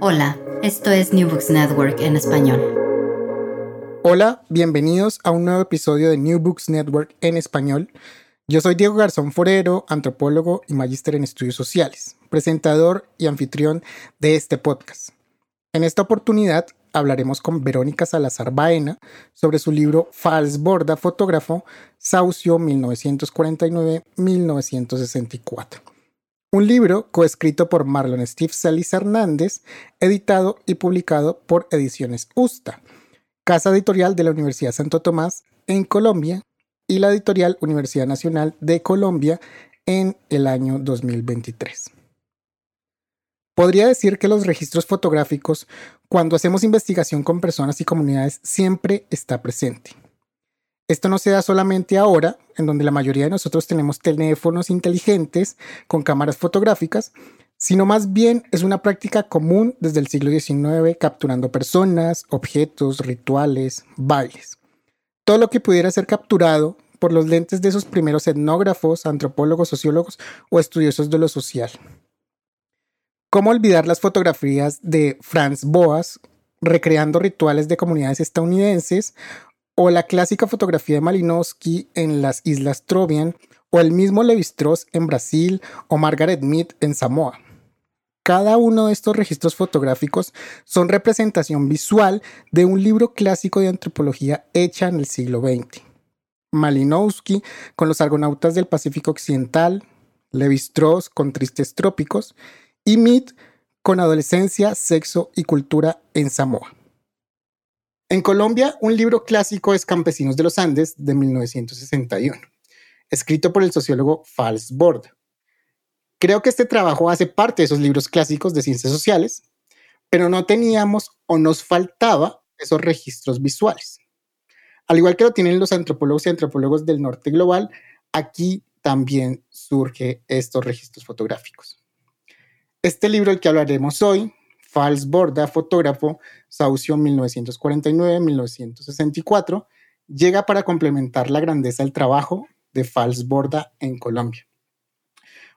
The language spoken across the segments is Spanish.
Hola, esto es New Books Network en español. Hola, bienvenidos a un nuevo episodio de New Books Network en español. Yo soy Diego Garzón Forero, antropólogo y magíster en estudios sociales, presentador y anfitrión de este podcast. En esta oportunidad hablaremos con Verónica Salazar Baena sobre su libro Fals Borda Fotógrafo, Saucio 1949-1964. Un libro coescrito por Marlon Steve Salis Hernández, editado y publicado por Ediciones Usta, casa editorial de la Universidad Santo Tomás en Colombia y la editorial Universidad Nacional de Colombia en el año 2023. Podría decir que los registros fotográficos, cuando hacemos investigación con personas y comunidades, siempre está presente. Esto no se da solamente ahora, en donde la mayoría de nosotros tenemos teléfonos inteligentes con cámaras fotográficas, sino más bien es una práctica común desde el siglo XIX capturando personas, objetos, rituales, bailes. Todo lo que pudiera ser capturado por los lentes de esos primeros etnógrafos, antropólogos, sociólogos o estudiosos de lo social. ¿Cómo olvidar las fotografías de Franz Boas recreando rituales de comunidades estadounidenses o la clásica fotografía de Malinowski en las Islas Trovian, o el mismo Levi-Strauss en Brasil, o Margaret Mead en Samoa. Cada uno de estos registros fotográficos son representación visual de un libro clásico de antropología hecha en el siglo XX. Malinowski con los argonautas del Pacífico Occidental, Levi-Strauss con Tristes Trópicos y Mead con Adolescencia, Sexo y Cultura en Samoa. En Colombia, un libro clásico es Campesinos de los Andes de 1961, escrito por el sociólogo Fals Bord. Creo que este trabajo hace parte de esos libros clásicos de ciencias sociales, pero no teníamos o nos faltaba esos registros visuales. Al igual que lo tienen los antropólogos y antropólogos del norte global, aquí también surge estos registros fotográficos. Este libro del que hablaremos hoy Fals Borda, fotógrafo, Saucio 1949-1964, llega para complementar la grandeza del trabajo de Fals Borda en Colombia.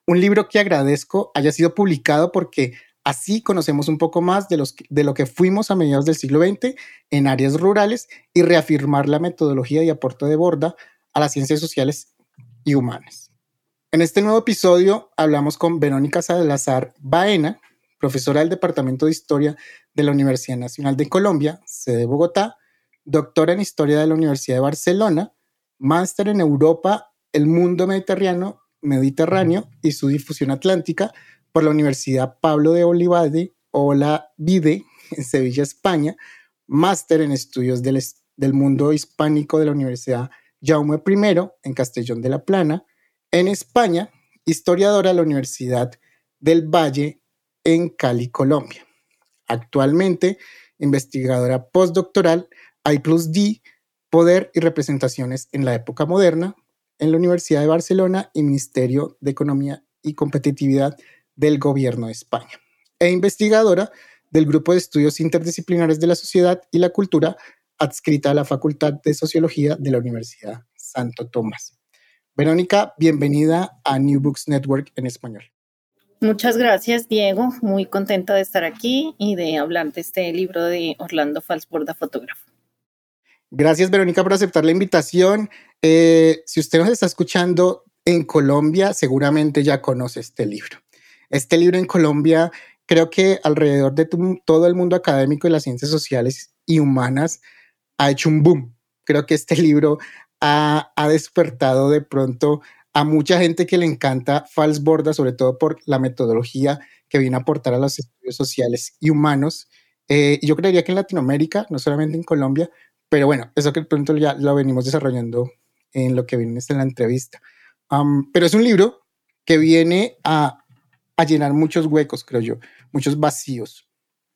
Un libro que agradezco haya sido publicado porque así conocemos un poco más de, de lo que fuimos a mediados del siglo XX en áreas rurales y reafirmar la metodología y aporte de Borda a las ciencias sociales y humanas. En este nuevo episodio hablamos con Verónica Salazar Baena, profesora del Departamento de Historia de la Universidad Nacional de Colombia, sede Bogotá, doctora en Historia de la Universidad de Barcelona, máster en Europa, el mundo mediterráneo, mediterráneo y su difusión atlántica por la Universidad Pablo de Olivade o la VIDE en Sevilla, España, máster en estudios del, del mundo hispánico de la Universidad Jaume I en Castellón de la Plana, en España, historiadora de la Universidad del Valle en Cali, Colombia. Actualmente, investigadora postdoctoral I+D, Poder y Representaciones en la Época Moderna, en la Universidad de Barcelona y Ministerio de Economía y Competitividad del Gobierno de España. E investigadora del Grupo de Estudios Interdisciplinares de la Sociedad y la Cultura, adscrita a la Facultad de Sociología de la Universidad Santo Tomás. Verónica, bienvenida a New Books Network en español. Muchas gracias, Diego. Muy contenta de estar aquí y de hablar de este libro de Orlando Falsborda, fotógrafo. Gracias, Verónica, por aceptar la invitación. Eh, si usted nos está escuchando en Colombia, seguramente ya conoce este libro. Este libro en Colombia, creo que alrededor de todo el mundo académico de las ciencias sociales y humanas ha hecho un boom. Creo que este libro ha, ha despertado de pronto a mucha gente que le encanta Falsborda, sobre todo por la metodología que viene a aportar a los estudios sociales y humanos. Eh, yo creería que en Latinoamérica, no solamente en Colombia, pero bueno, eso que pronto ya lo venimos desarrollando en lo que viene en la entrevista. pero es un libro que viene a, a llenar muchos huecos, creo yo, muchos vacíos.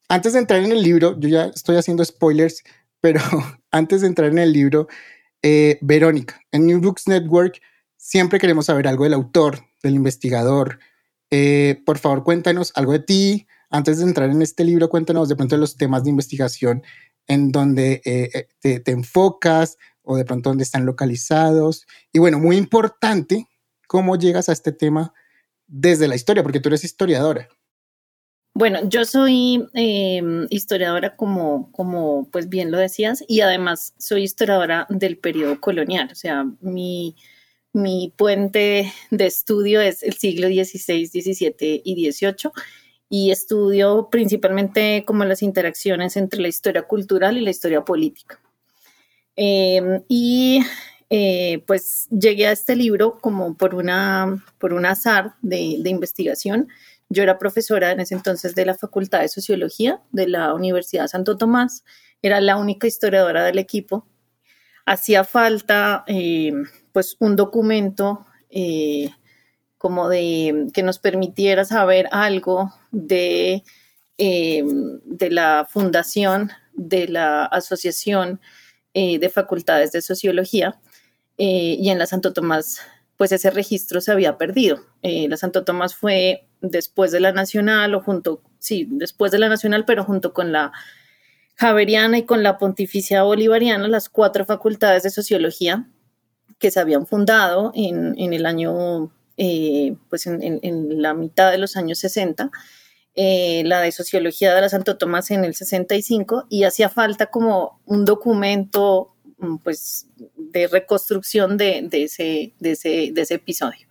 Antes de entrar en el libro, yo ya estoy haciendo spoilers, pero antes de entrar en el libro, eh, Verónica, en New Books Network, siempre queremos saber algo del autor, del investigador. Eh, por favor, cuéntanos algo de ti. Antes de entrar en este libro, cuéntanos de pronto los temas de investigación en donde eh, eh, te, enfocas o de pronto dónde están localizados. Y bueno, muy importante, cómo llegas a este tema desde la historia, porque tú eres historiadora. Bueno, yo soy em, historiadora como, como pues bien lo decías, y además soy historiadora del periodo colonial, o sea, mi, mi puente de estudio es el siglo XVI, XVII y XVIII y estudio principalmente como las interacciones entre la historia cultural y la historia política. Em, y eh, pues llegué a este libro como por, una, por un azar de, investigación. Yo era profesora en ese entonces de la Facultad de Sociología de la Universidad Santo Tomás, era la única historiadora del equipo. Hacía falta em, pues un documento eh, como de que nos permitiera saber algo de, eh, de la fundación de la Asociación eh, de Facultades de Sociología y en la Santo Tomás pues ese registro se había perdido. la Santo Tomás fue después de la Nacional o junto, sí, después de la Nacional, pero junto con la Javeriana y con la Pontificia Bolivariana, las cuatro facultades de sociología que se habían fundado en, el año, eh, pues en, la mitad de los años 60, eh, la de Sociología de la Santo Tomás en el 65, y hacía falta como un documento mm, pues, de reconstrucción de, ese, de, ese, de ese episodio.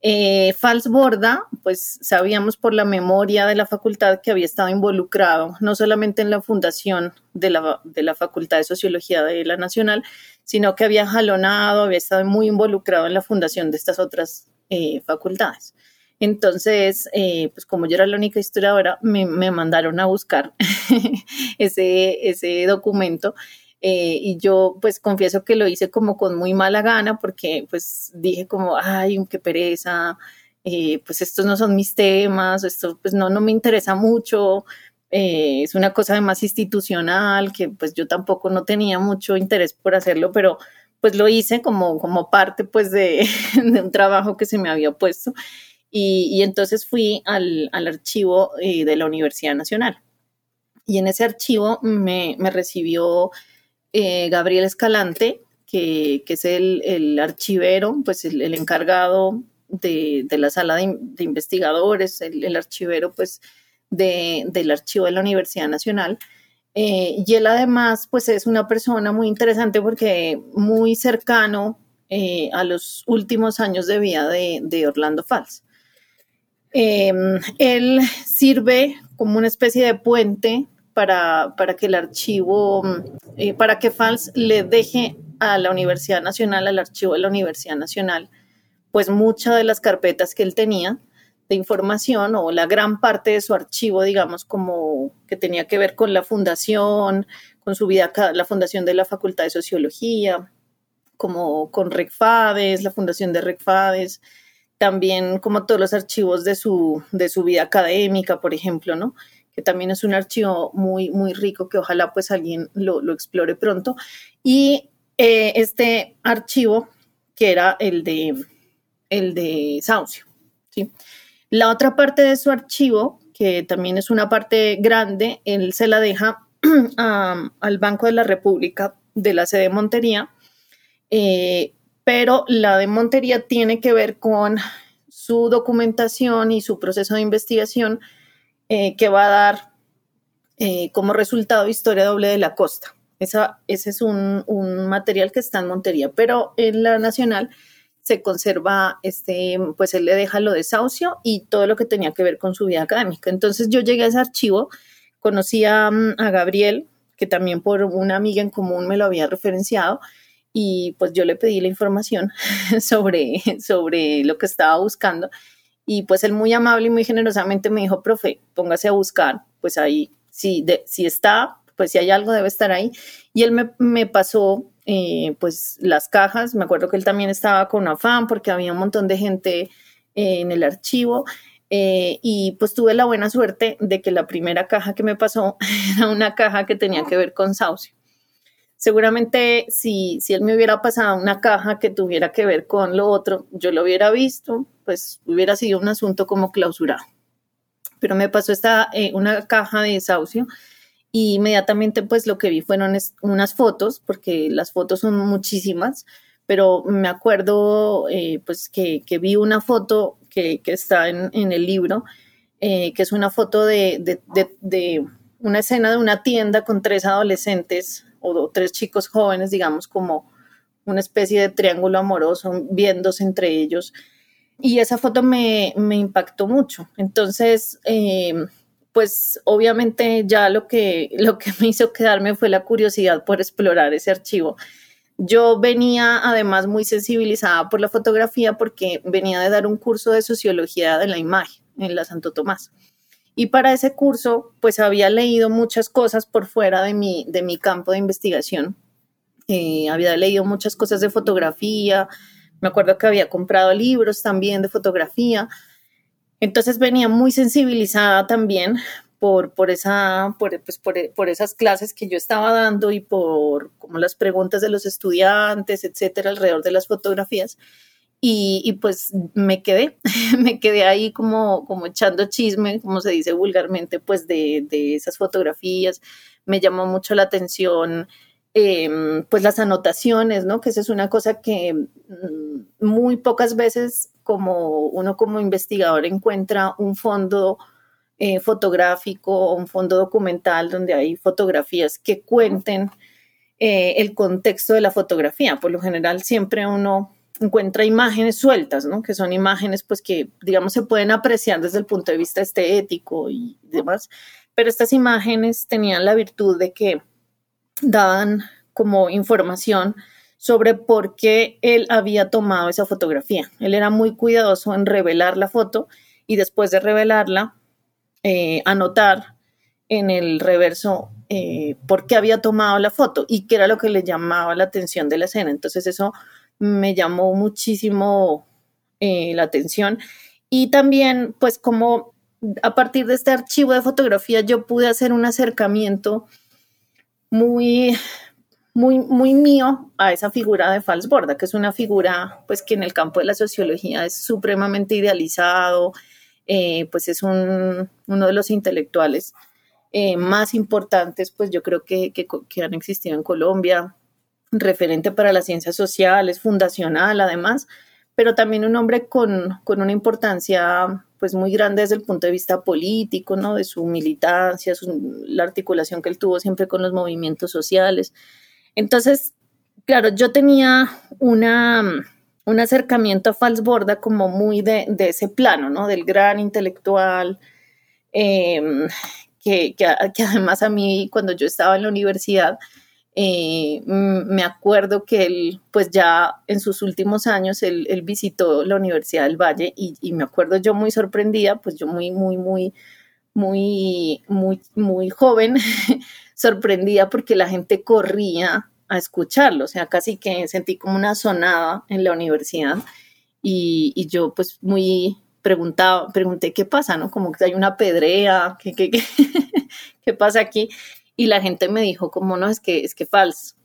Eh, Falsborda, pues sabíamos por la memoria de la facultad que había estado involucrado no solamente en la fundación de la, de la Facultad de Sociología de la Nacional, sino que había jalonado, había estado muy involucrado en la fundación de estas otras eh, facultades. Entonces, eh, pues como yo era la única historiadora, me, me mandaron a buscar ese, ese documento eh, y yo pues confieso que lo hice como con muy mala gana porque pues dije como, ay, qué pereza, eh, pues estos no son mis temas, esto pues no, no me interesa mucho, eh, es una cosa más institucional que pues yo tampoco no tenía mucho interés por hacerlo, pero pues lo hice como, como parte pues de, de un trabajo que se me había puesto. Y, y entonces fui al, al archivo de la Universidad Nacional. Y en ese archivo me, me recibió eh, Gabriel Escalante, que, es el, archivero, pues el, encargado de, la sala de, investigadores, el, archivero pues del archivo de la Universidad Nacional. Eh, y él además pues es una persona muy interesante porque muy cercano eh, a los últimos años de vida de, Orlando Fals. él sirve como una especie de puente para, que el archivo, eh, para que FALS le deje a la Universidad Nacional, al archivo de la Universidad Nacional, pues muchas de las carpetas que él tenía de información o la gran parte de su archivo, digamos, como que tenía que ver con la fundación, con su vida, la fundación de la Facultad de Sociología, como con RECFADES, la fundación de RECFADES, también como todos los archivos de su, de su vida académica, por ejemplo, ¿no? Que también es un archivo muy, muy rico que ojalá pues alguien lo, explore pronto. Y eh, este archivo, que era el de, el de Saucio. ¿sí? La otra parte de su archivo, que también es una parte grande, él se la deja al Banco de la República de la sede de Montería, eh, pero la de Montería tiene que ver con su documentación y su proceso de investigación eh, que va a dar eh, como resultado Historia Doble de la Costa. Esa, ese es un, un, material que está en Montería, pero en la Nacional se conserva, este, pues él le deja lo de Saucio y todo lo que tenía que ver con su vida académica. Entonces yo llegué a ese archivo, conocí a, a Gabriel, que también por una amiga en común me lo había referenciado, y pues yo le pedí la información sobre, sobre lo que estaba buscando y pues él muy amable y muy generosamente me dijo, profe, póngase a buscar, pues ahí, si, de, si está, pues si hay algo debe estar ahí. Y él me, pasó eh, pues las cajas, me acuerdo que él también estaba con afán porque había un montón de gente eh, en el archivo eh, y pues tuve la buena suerte de que la primera caja que me pasó era una caja que tenía que ver con saucio. Seguramente si, si él me hubiera pasado una caja que tuviera que ver con lo otro, yo lo hubiera visto, pues hubiera sido un asunto como clausurado. Pero me pasó esta, una caja de saucio y inmediatamente pues lo que vi fueron unas fotos, porque las fotos son muchísimas, pero me acuerdo eh, pues que, que, vi una foto que, que está en, en, el libro, eh, que es una foto de, de, de, una escena de una tienda con tres adolescentes o tres chicos jóvenes, digamos, como una especie de triángulo amoroso viéndose entre ellos. Y esa foto me, impactó mucho. Entonces, eh, pues obviamente ya lo que, lo que me hizo quedarme fue la curiosidad por explorar ese archivo. Yo venía además muy sensibilizada por la fotografía porque venía de dar un curso de sociología de la imagen en la Santo Tomás. Y para ese curso, pues había leído muchas cosas por fuera de mi, de mi campo de investigación. Eh, había leído muchas cosas de fotografía, me acuerdo que había comprado libros también de fotografía, entonces venía muy sensibilizada también por, por, esa, por, pues por, por, esas clases que yo estaba dando y por como las preguntas de los estudiantes, etcétera, alrededor de las fotografías. Y, pues me quedé, me quedé ahí como, como echando chisme, como se dice vulgarmente, pues de, de esas fotografías. Me llamó mucho la atención eh, pues las anotaciones, ¿no? Que esa es una cosa que mm, muy pocas veces como uno como investigador encuentra un fondo eh, fotográfico o un fondo documental donde hay fotografías que cuenten eh, el contexto de la fotografía. Por lo general siempre uno encuentra imágenes sueltas, ¿no? Que son imágenes pues que digamos se pueden apreciar desde el punto de vista estético y demás, pero estas imágenes tenían la virtud de que daban como información sobre por qué él había tomado esa fotografía. Él era muy cuidadoso en revelar la foto y después de revelarla, eh, anotar en el reverso eh, por qué había tomado la foto y qué era lo que le llamaba la atención de la escena. Entonces eso me llamó muchísimo eh, la atención. Y también pues como a partir de este archivo de fotografía yo pude hacer un acercamiento muy, muy, muy mío a esa figura de Falsborda, que es una figura pues que en el campo de la sociología es supremamente idealizado, eh, pues es un, uno de los intelectuales eh, más importantes, pues yo creo que, que, que, han existido en Colombia, referente para las ciencias sociales, fundacional además, pero también un hombre con, con una importancia pues muy grande desde el punto de vista político, ¿no? De su militancia, su, la articulación que él tuvo siempre con los movimientos sociales. Entonces, claro, yo tenía una, un acercamiento a Falsborda como muy de, de, ese plano, ¿no? Del gran intelectual, eh, que, que, que además a mí cuando yo estaba en la universidad, eh, me acuerdo que él, pues ya en sus últimos años, él, visitó la Universidad del Valle y, me acuerdo yo muy sorprendida, pues yo muy, muy, muy, muy, muy, muy joven, sorprendida porque la gente corría a escucharlo, o sea, casi que sentí como una sonada en la universidad y, y yo pues muy preguntaba, pregunté qué pasa, ¿no? Como que hay una pedrea, ¿qué, qué, qué, qué pasa aquí? Y la gente me dijo como no, es que es que falso,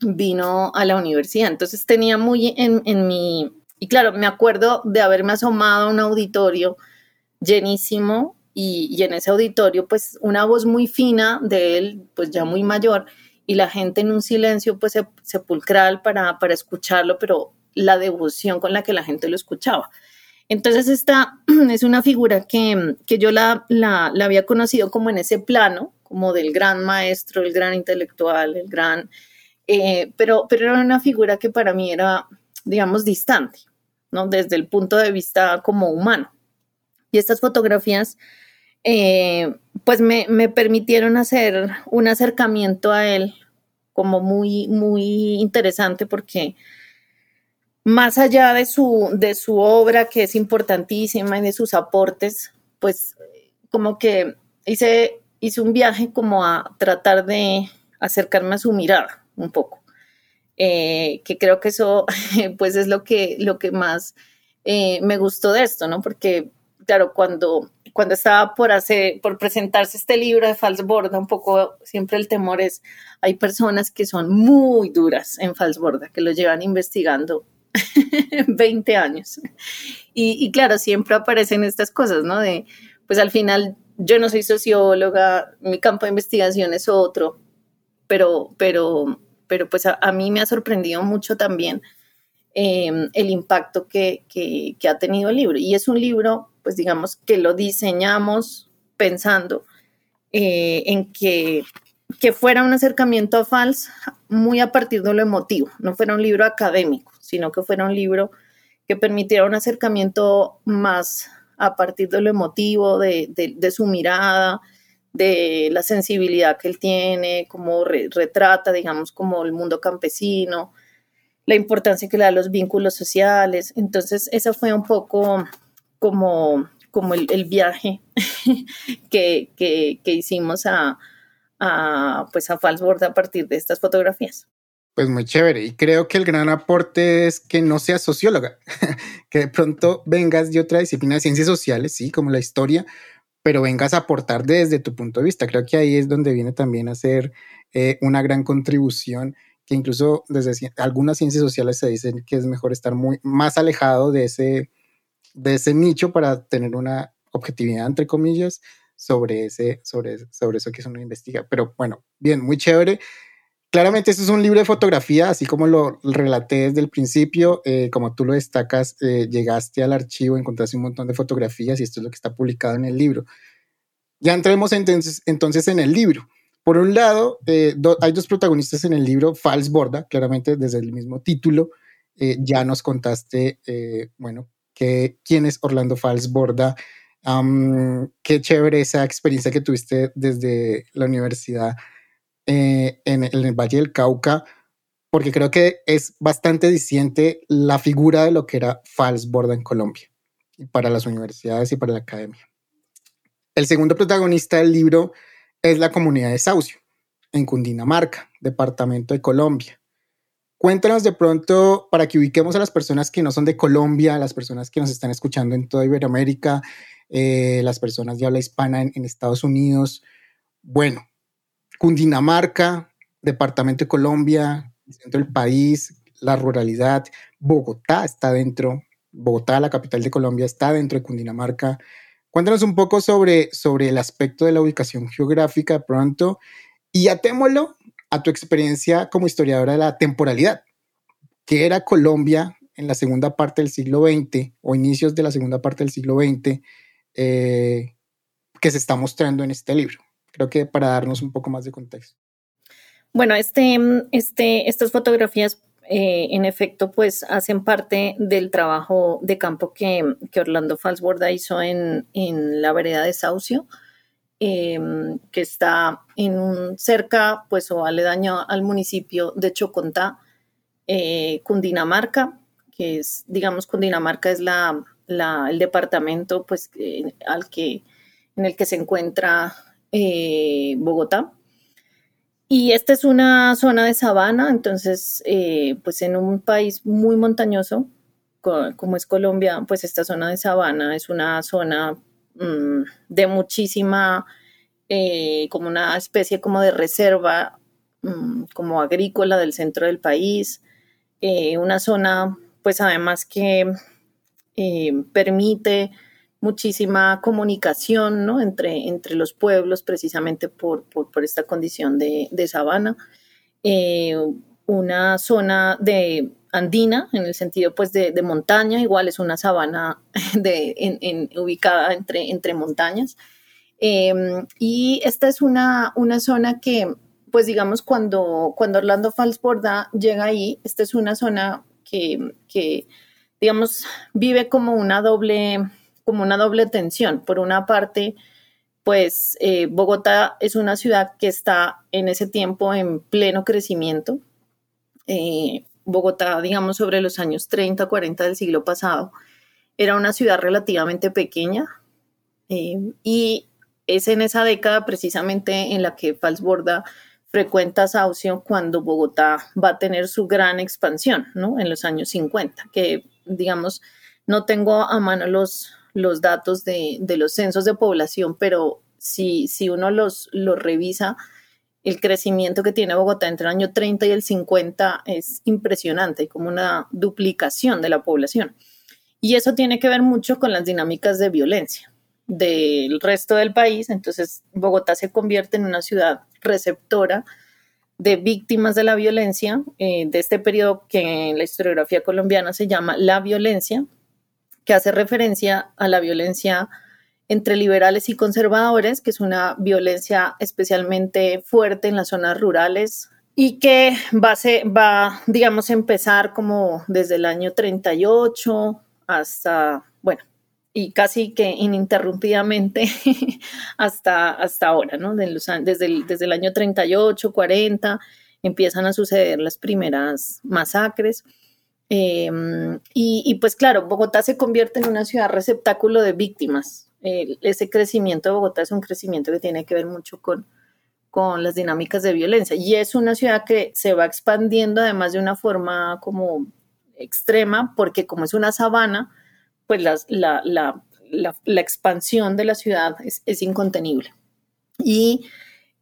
vino a la universidad. Entonces tenía muy en, en mi, y claro, me acuerdo de haberme asomado a un auditorio llenísimo y, en ese auditorio, pues una voz muy fina de él, pues ya muy mayor, y la gente en un silencio, pues sepulcral para, para escucharlo, pero la devoción con la que la gente lo escuchaba. Entonces, esta es una figura que, que yo la, la, la, había conocido como en ese plano, como del gran maestro, el gran intelectual, el gran... Eh, pero, pero era una figura que para mí era, digamos, distante, ¿no? Desde el punto de vista como humano. Y estas fotografías, eh, pues me, me, permitieron hacer un acercamiento a él como muy, muy interesante porque más allá de su, de su obra, que es importantísima, y de sus aportes, pues como que hice, hice un viaje como a tratar de acercarme a su mirada un poco. Eh, que creo que eso pues es lo que, lo que más eh, me gustó de esto, ¿no? Porque, claro, cuando, cuando estaba por, hacer, por presentarse este libro de Falsborda, un poco siempre el temor es, hay personas que son muy duras en Falsborda, que lo llevan investigando 20 años. Y, claro, siempre aparecen estas cosas, ¿no? De, pues al final yo no soy socióloga, mi campo de investigación es otro, pero, pero, pero pues a, mí me ha sorprendido mucho también em, el impacto que, ha tenido el libro. Y es un libro, pues digamos, que lo diseñamos pensando eh, en que, que fuera un acercamiento a FALS muy a partir de lo emotivo, no fuera un libro académico sino que fuera un libro que permitiera un acercamiento más a partir de lo emotivo, de, su mirada, de la sensibilidad que él tiene, cómo retrata, digamos, como el mundo campesino, la importancia que le da a los vínculos sociales. Entonces, eso fue un poco como, como el, viaje que, hicimos a, a, pues a Falsborda a partir de estas fotografías. Pues muy chévere. Y creo que el gran aporte es que no seas socióloga, que de pronto vengas de otra disciplina de ciencias sociales, sí, como la historia, pero vengas a aportar desde tu punto de vista. Creo que ahí es donde viene también a ser eh, una gran contribución que incluso desde algunas ciencias sociales se dicen que es mejor estar muy más alejado de ese, de ese nicho para tener una objetividad, entre comillas, sobre, ese, sobre, sobre eso que uno investiga. Pero bueno, bien, muy chévere. Claramente esto es un libro de fotografía, así como lo relaté desde el principio, eh, como tú lo destacas, eh, llegaste al archivo, encontraste un montón de fotografías y esto es lo que está publicado en el libro. Ya entremos entonces, en el libro. Por un lado, eh, hay dos protagonistas en el libro, Fals Borda, claramente desde el mismo título, ya nos contaste, bueno, que, quién es Orlando Fals Borda, qué chévere esa experiencia que tuviste desde la universidad eh, en, el Valle del Cauca, porque creo que es bastante diciente la figura de lo que era Falsborda en Colombia, para las universidades y para la academia. El segundo protagonista del libro es la comunidad de Saucio, en Cundinamarca, departamento de Colombia. Cuéntanos de pronto para que ubiquemos a las personas que no son de Colombia, las personas que nos están escuchando en toda Iberoamérica, eh, las personas de habla hispana en Estados Unidos. Bueno, Cundinamarca, Departamento de Colombia, el centro del país, la ruralidad, Bogotá está dentro, Bogotá, la capital de Colombia, está dentro de Cundinamarca. Cuéntanos un poco sobre, sobre el aspecto de la ubicación geográfica de pronto y atémoslo a tu experiencia como historiadora de la temporalidad. ¿Qué era Colombia en la segunda parte del siglo XX o inicios de la segunda parte del siglo XX eh, que se está mostrando en este libro? Creo que para darnos un poco más de contexto. Bueno, este, este, estas fotografías eh, en efecto, pues hacen parte del trabajo de campo que, que Orlando Falsborda hizo en, en, la vereda de Saucio, em, que está en un, cerca, pues, o aledaño al municipio de Chocontá, eh, Cundinamarca, que es, digamos, Cundinamarca es la, la el departamento, pues, al que, en el que se encuentra eh, Bogotá. Y esta es una zona de sabana, entonces, eh, pues en un país muy montañoso, como es Colombia, pues esta zona de sabana es una zona mm, de muchísima, eh, como una especie como de reserva, mm, como agrícola del centro del país, una zona, pues además que permite muchísima comunicación ¿no? entre, entre los pueblos precisamente por, por, esta condición de, sabana. Eh, una zona de andina, en el sentido pues de, montaña, igual es una sabana de, ubicada entre, entre montañas. Em, y esta es una, una zona que, pues digamos, cuando, cuando Orlando Falsborda llega ahí, esta es una zona que, que, digamos, vive como una doble, como una doble tensión. Por una parte, pues eh, Bogotá es una ciudad que está en ese tiempo en pleno crecimiento. Eh, Bogotá, digamos, sobre los años 30, 40 del siglo pasado, era una ciudad relativamente pequeña eh, y es en esa década precisamente en la que Falsborda frecuenta Saucio cuando Bogotá va a tener su gran expansión, ¿no? En los años 50, que digamos, no tengo a mano los, los datos de, los censos de población, pero si, uno los, los revisa, el crecimiento que tiene Bogotá entre el año 30 y el 50 es impresionante, hay como una duplicación de la población. Y eso tiene que ver mucho con las dinámicas de violencia del resto del país. Entonces, Bogotá se convierte en una ciudad receptora de víctimas de la violencia, eh, de este periodo que en la historiografía colombiana se llama la violencia, que hace referencia a la violencia entre liberales y conservadores, que es una violencia especialmente fuerte en las zonas rurales y que va, va digamos, a empezar como desde el año 38 hasta, bueno, y casi que ininterrumpidamente hasta, hasta ahora, ¿no? desde, el, desde el año 38, 40, empiezan a suceder las primeras masacres. Em, y, pues claro, Bogotá se convierte en una ciudad receptáculo de víctimas ese crecimiento de Bogotá es un crecimiento que tiene que ver mucho con, con las dinámicas de violencia. Y es una ciudad que se va expandiendo además de una forma como extrema, porque como es una sabana, pues la, la, la, expansión de la ciudad es, es incontenible. Y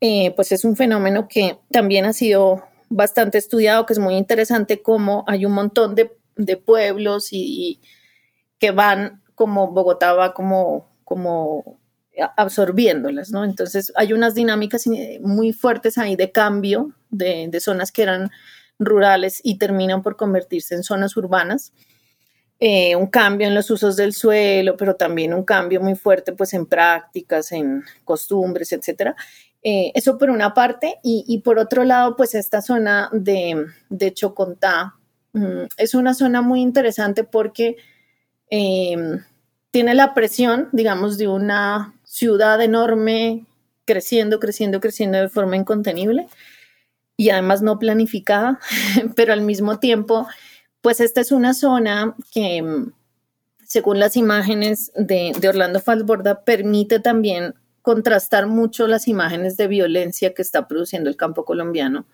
eh, pues es un fenómeno que también ha sido bastante estudiado, que es muy interesante, como hay un montón de, de pueblos y, que van como Bogotá va como como absorbiéndolas, ¿no? Entonces hay unas dinámicas muy fuertes ahí de cambio de, zonas que eran rurales y terminan por convertirse en zonas urbanas. Eh, un cambio en los usos del suelo, pero también un cambio muy fuerte pues en prácticas, en costumbres, etcétera. Eh, eso por una parte y, por otro lado pues esta zona de, de Chocontá mm, es una zona muy interesante porque eh, tiene la presión, digamos, de una ciudad enorme creciendo, creciendo, creciendo de forma incontenible y además no planificada, pero al mismo tiempo, pues esta es una zona que, según las imágenes de, Orlando Falsborda, permite también contrastar mucho las imágenes de violencia que está produciendo el campo colombiano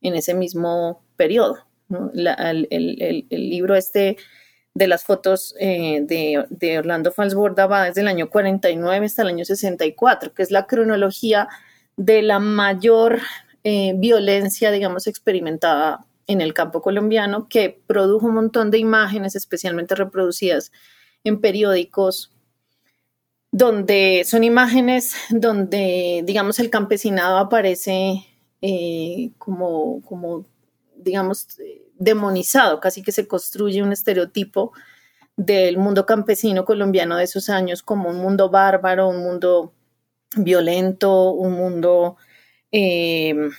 en ese mismo periodo. el, libro este de las fotos eh, de, Orlando Falsborda va desde el año 49 hasta el año 64, que es la cronología de la mayor eh, violencia, digamos, experimentada en el campo colombiano, que produjo un montón de imágenes especialmente reproducidas en periódicos, donde son imágenes donde, digamos, el campesinado aparece eh, como, como, digamos, demonizado, casi que se construye un estereotipo del mundo campesino colombiano de esos años como un mundo bárbaro, un mundo violento, un mundo, em,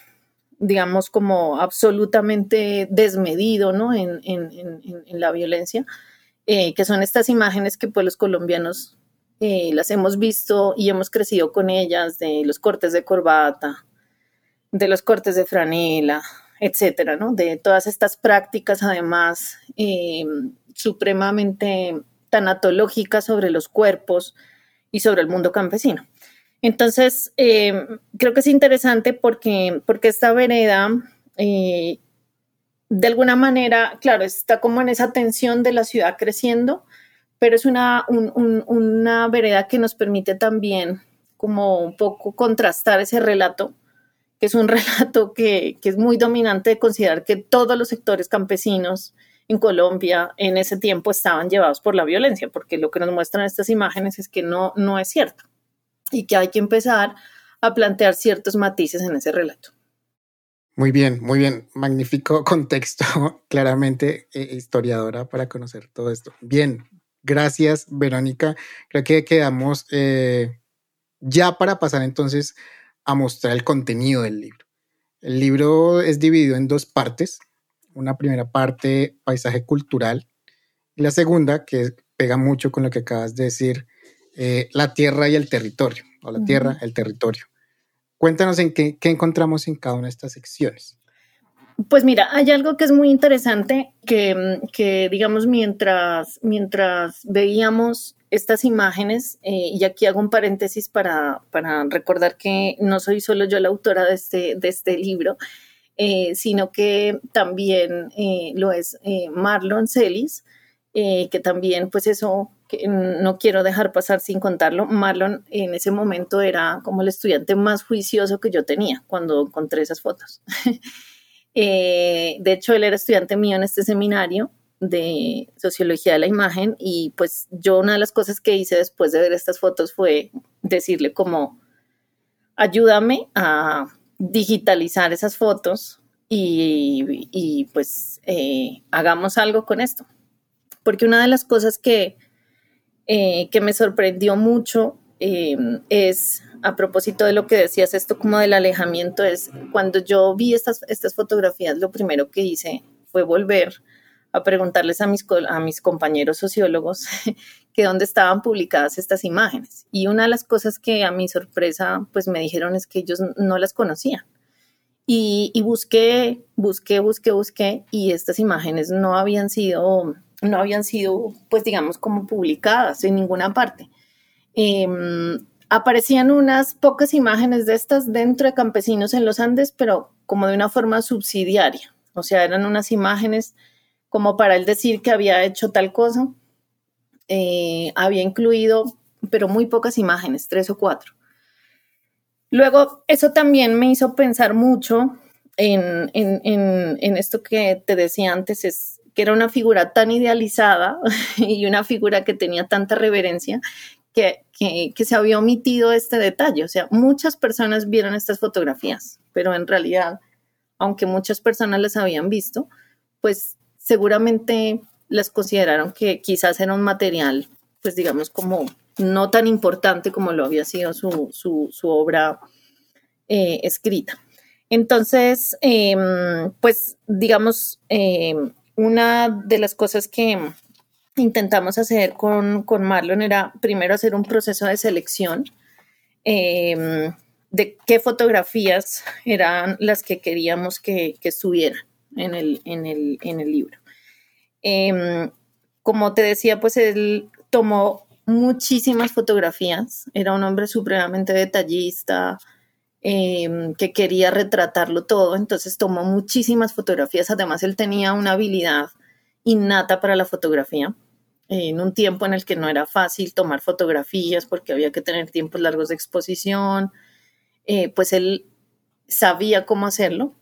digamos, como absolutamente desmedido ¿no? en, la violencia, eh, que son estas imágenes que pues los colombianos eh, las hemos visto y hemos crecido con ellas, de los cortes de corbata, de los cortes de franela, etcétera, ¿no? De todas estas prácticas, además, eh, supremamente tanatológicas sobre los cuerpos y sobre el mundo campesino. Entonces, eh, creo que es interesante porque, porque esta vereda, eh, de alguna manera, claro, está como en esa tensión de la ciudad creciendo, pero es una, una vereda que nos permite también como un poco contrastar ese relato que es un relato que, es muy dominante de considerar que todos los sectores campesinos en Colombia en ese tiempo estaban llevados por la violencia, porque lo que nos muestran estas imágenes es que no, no es cierto y que hay que empezar a plantear ciertos matices en ese relato. Muy bien, muy bien. Magnífico contexto, claramente eh, historiadora para conocer todo esto. Bien, gracias, Verónica. Creo que quedamos eh, ya para pasar entonces a mostrar el contenido del libro. El libro es dividido en dos partes. Una primera parte, paisaje cultural, y la segunda, que pega mucho con lo que acabas de decir, eh, la tierra y el territorio, o la tierra, el territorio. Cuéntanos en qué, qué encontramos en cada una de estas secciones. Pues mira, hay algo que es muy interesante que, que digamos, mientras, mientras veíamos estas imágenes, eh, y aquí hago un paréntesis para, para, recordar que no soy solo yo la autora de este, de este libro, eh, sino que también eh, lo es Marlon Celis, que también, pues eso no quiero dejar pasar sin contarlo. Marlon en ese momento era como el estudiante más juicioso que yo tenía cuando encontré esas fotos. de hecho, él era estudiante mío en este seminario de sociología de la imagen y pues yo una de las cosas que hice después de ver estas fotos fue decirle como ayúdame a digitalizar esas fotos y, pues eh, hagamos algo con esto. Porque una de las cosas que, eh, que me sorprendió mucho em, es, a propósito de lo que decías, esto como del alejamiento, es cuando yo vi estas, estas fotografías, lo primero que hice fue volver a preguntarles a mis, a mis compañeros sociólogos que dónde estaban publicadas estas imágenes. Y una de las cosas que a mi sorpresa pues me dijeron es que ellos no las conocían. Y, y busqué, busqué, busqué, busqué y estas imágenes no habían sido, no habían sido pues digamos como publicadas en ninguna parte. Em, aparecían unas pocas imágenes de estas dentro de campesinos en los Andes, pero como de una forma subsidiaria. O sea, eran unas imágenes como para él decir que había hecho tal cosa. Eh, había incluido, pero muy pocas imágenes, tres o cuatro. Luego, eso también me hizo pensar mucho en, esto que te decía antes, es que era una figura tan idealizada y una figura que tenía tanta reverencia que, se había omitido este detalle. O sea, muchas personas vieron estas fotografías, pero en realidad, aunque muchas personas las habían visto, pues seguramente las consideraron que quizás era un material, pues digamos, como no tan importante como lo había sido su, su, obra eh, escrita. Entonces, em, pues digamos, em, una de las cosas que intentamos hacer con, con, Marlon era primero hacer un proceso de selección em, de qué fotografías eran las que queríamos que, que estuvieran en el, en el, en el libro. Em, como te decía, pues él tomó muchísimas fotografías, era un hombre supremamente detallista, em, que quería retratarlo todo, entonces tomó muchísimas fotografías, además él tenía una habilidad innata para la fotografía, en un tiempo en el que no era fácil tomar fotografías porque había que tener tiempos largos de exposición, eh, pues él sabía cómo hacerlo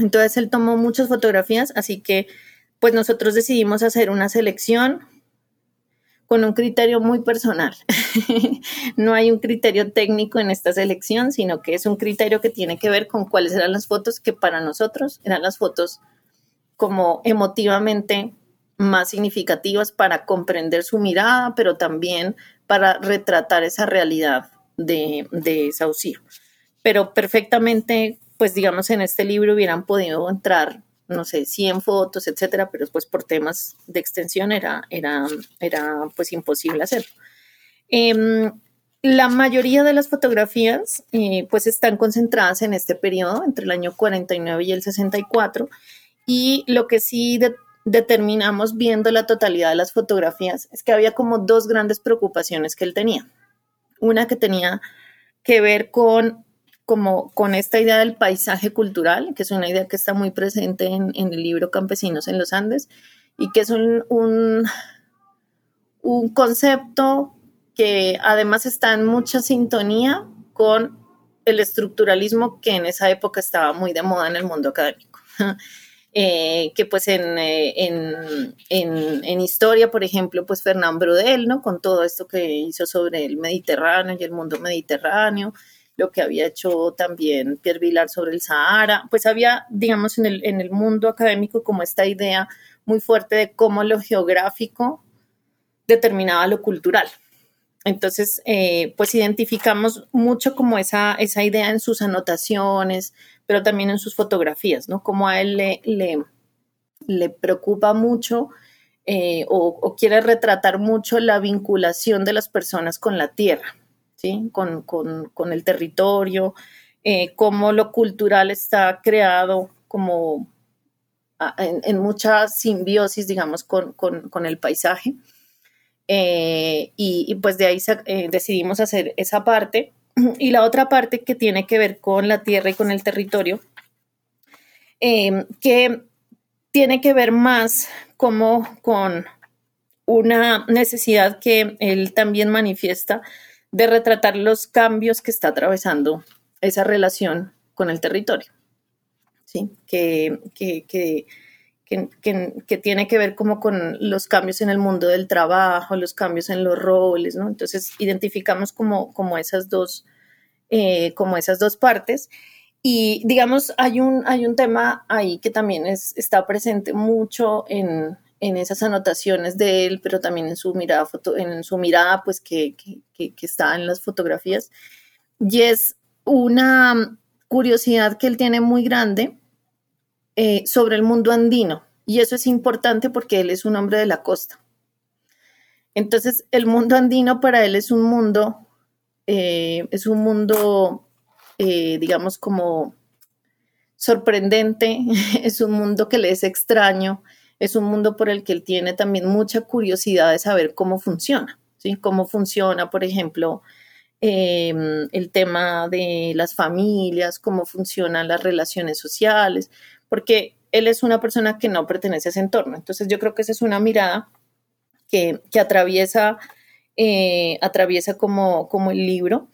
entonces él tomó muchas fotografías, así que pues nosotros decidimos hacer una selección con un criterio muy personal. no hay un criterio técnico en esta selección, sino que es un criterio que tiene que ver con cuáles eran las fotos que para nosotros eran las fotos como emotivamente más significativas para comprender su mirada, pero también para retratar esa realidad de, de Saucío. Pero perfectamente pues digamos en este libro hubieran podido entrar, no sé, 100 fotos, etcétera, pero pues por temas de extensión era, era, era pues imposible hacerlo. Em, la mayoría de las fotografías eh, pues están concentradas en este periodo, entre el año 49 y el 64, y lo que sí determinamos viendo la totalidad de las fotografías es que había como dos grandes preocupaciones que él tenía. Una que tenía que ver con como con esta idea del paisaje cultural, que es una idea que está muy presente en, el libro Campesinos en los Andes, y que es un, un, concepto que además está en mucha sintonía con el estructuralismo que en esa época estaba muy de moda en el mundo académico. eh, que pues en, en, en, historia, por ejemplo, pues Fernán Brodel, ¿no? Con todo esto que hizo sobre el Mediterráneo y el mundo mediterráneo, lo que había hecho también Pierre Vilar sobre el Sahara, pues había, digamos, en el, en el mundo académico como esta idea muy fuerte de cómo lo geográfico determinaba lo cultural. Entonces, eh, pues identificamos mucho como esa, esa idea en sus anotaciones, pero también en sus fotografías, ¿no? Como a él le, le, preocupa mucho eh, o, quiere retratar mucho la vinculación de las personas con la tierra, ¿sí? Con, el territorio, eh, cómo lo cultural está creado como en, mucha simbiosis, digamos, con, con el paisaje. Eh, y, pues de ahí eh, decidimos hacer esa parte. Y la otra parte que tiene que ver con la tierra y con el territorio, em, que tiene que ver más como con una necesidad que él también manifiesta de retratar los cambios que está atravesando esa relación con el territorio. ¿sí? que que, tiene que ver como con los cambios en el mundo del trabajo, los cambios en los roles, ¿no? Entonces identificamos como, como, esas, dos, eh, como esas dos partes. Y digamos, hay un, hay un tema ahí que también es, está presente mucho en, en esas anotaciones de él, pero también en su mirada, foto, en su mirada pues que, que, que, está en las fotografías. Y es una curiosidad que él tiene muy grande eh, sobre el mundo andino. Y eso es importante porque él es un hombre de la costa. Entonces, el mundo andino para él es un mundo, eh, es un mundo, eh, digamos, como sorprendente, es un mundo que le es extraño, es un mundo por el que él tiene también mucha curiosidad de saber cómo funciona, ¿sí? Cómo funciona, por ejemplo, el tema de las familias, cómo funcionan las relaciones sociales, porque él es una persona que no pertenece a ese entorno. Entonces yo creo que esa es una mirada que, atraviesa, eh, atraviesa como, como el libro.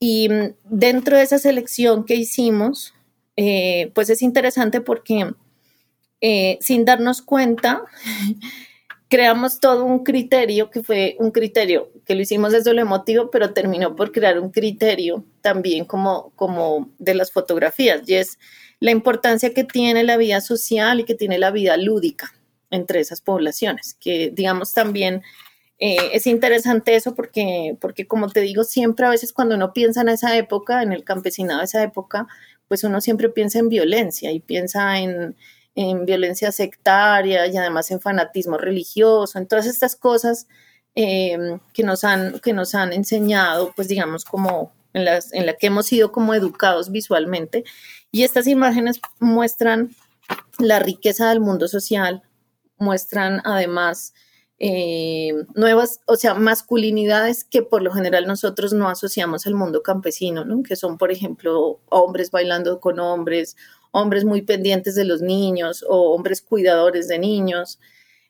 Y mm, dentro de esa selección que hicimos, eh, pues es interesante porque eh, sin darnos cuenta, creamos todo un criterio que fue un criterio que lo hicimos desde lo emotivo, pero terminó por crear un criterio también como, como de las fotografías. Y es la importancia que tiene la vida social y que tiene la vida lúdica entre esas poblaciones, que digamos también eh, es interesante eso porque, porque como te digo, siempre a veces cuando uno piensa en esa época, en el campesinado de esa época, pues uno siempre piensa en violencia y piensa en, violencia sectaria y además en fanatismo religioso, en todas estas cosas eh, que, nos han, que nos han enseñado, pues digamos, como en, la que hemos sido como educados visualmente y estas imágenes muestran la riqueza del mundo social, muestran además eh, nuevas, o sea, masculinidades que por lo general nosotros no asociamos al mundo campesino, ¿no? que son, por ejemplo, hombres bailando con hombres, hombres muy pendientes de los niños o hombres cuidadores de niños.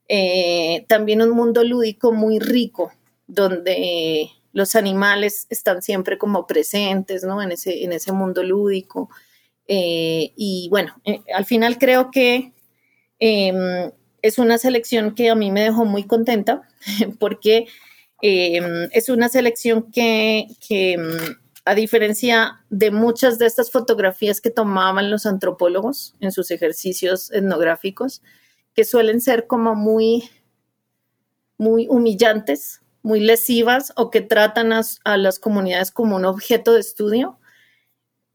Eh, también un mundo lúdico muy rico, donde los animales están siempre como presentes, ¿no? En ese, en ese mundo lúdico. Eh, y bueno, eh, al final creo que em, es una selección que a mí me dejó muy contenta porque em, es una selección que, em, a diferencia de muchas de estas fotografías que tomaban los antropólogos en sus ejercicios etnográficos, que suelen ser como muy, muy humillantes, muy lesivas o que tratan a las comunidades como un objeto de estudio,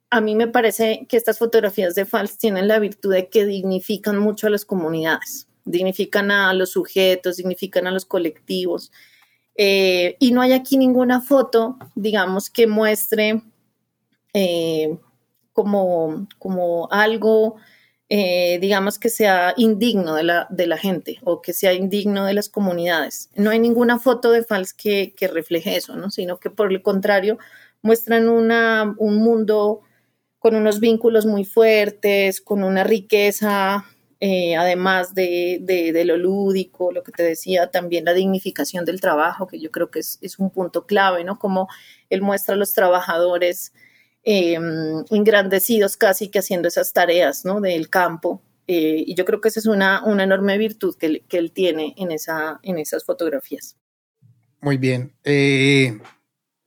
a mí me parece que estas fotografías de Fals tienen la virtud de que dignifican mucho a las comunidades, dignifican a los sujetos, dignifican a los colectivos. Eh, y no hay aquí ninguna foto, digamos, que muestre eh, como, como algo, eh, digamos, que sea indigno de la, de la, gente o que sea indigno de las comunidades. No hay ninguna foto de Fals que, refleje eso, ¿no? sino que por el contrario muestran una, un mundo con unos vínculos muy fuertes, con una riqueza, eh, además de, lo lúdico, lo que te decía, también la dignificación del trabajo, que yo creo que es, un punto clave, ¿no? Como él muestra a los trabajadores em, engrandecidos casi que haciendo esas tareas, ¿no? Del campo, Eh, y yo creo que esa es una, una enorme virtud que, que, él tiene en, esa, en esas fotografías. Muy bien. Eh,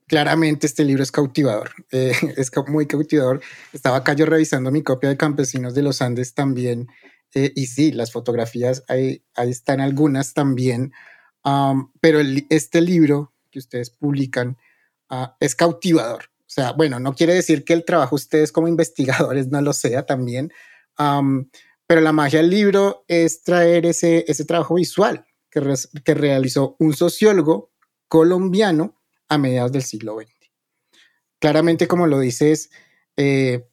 claramente este libro es cautivador, eh, es muy cautivador. Estaba acá yo revisando mi copia de Campesinos de los Andes también. y sí, las fotografías, ahí, ahí están algunas también. pero este libro que ustedes publican uh, es cautivador. Sea, bueno, no quiere decir que el trabajo ustedes como investigadores no lo sea también, pero la magia del libro es traer ese, ese trabajo visual que, que realizó un sociólogo colombiano a mediados del siglo XX. Claramente, como lo dices, eh,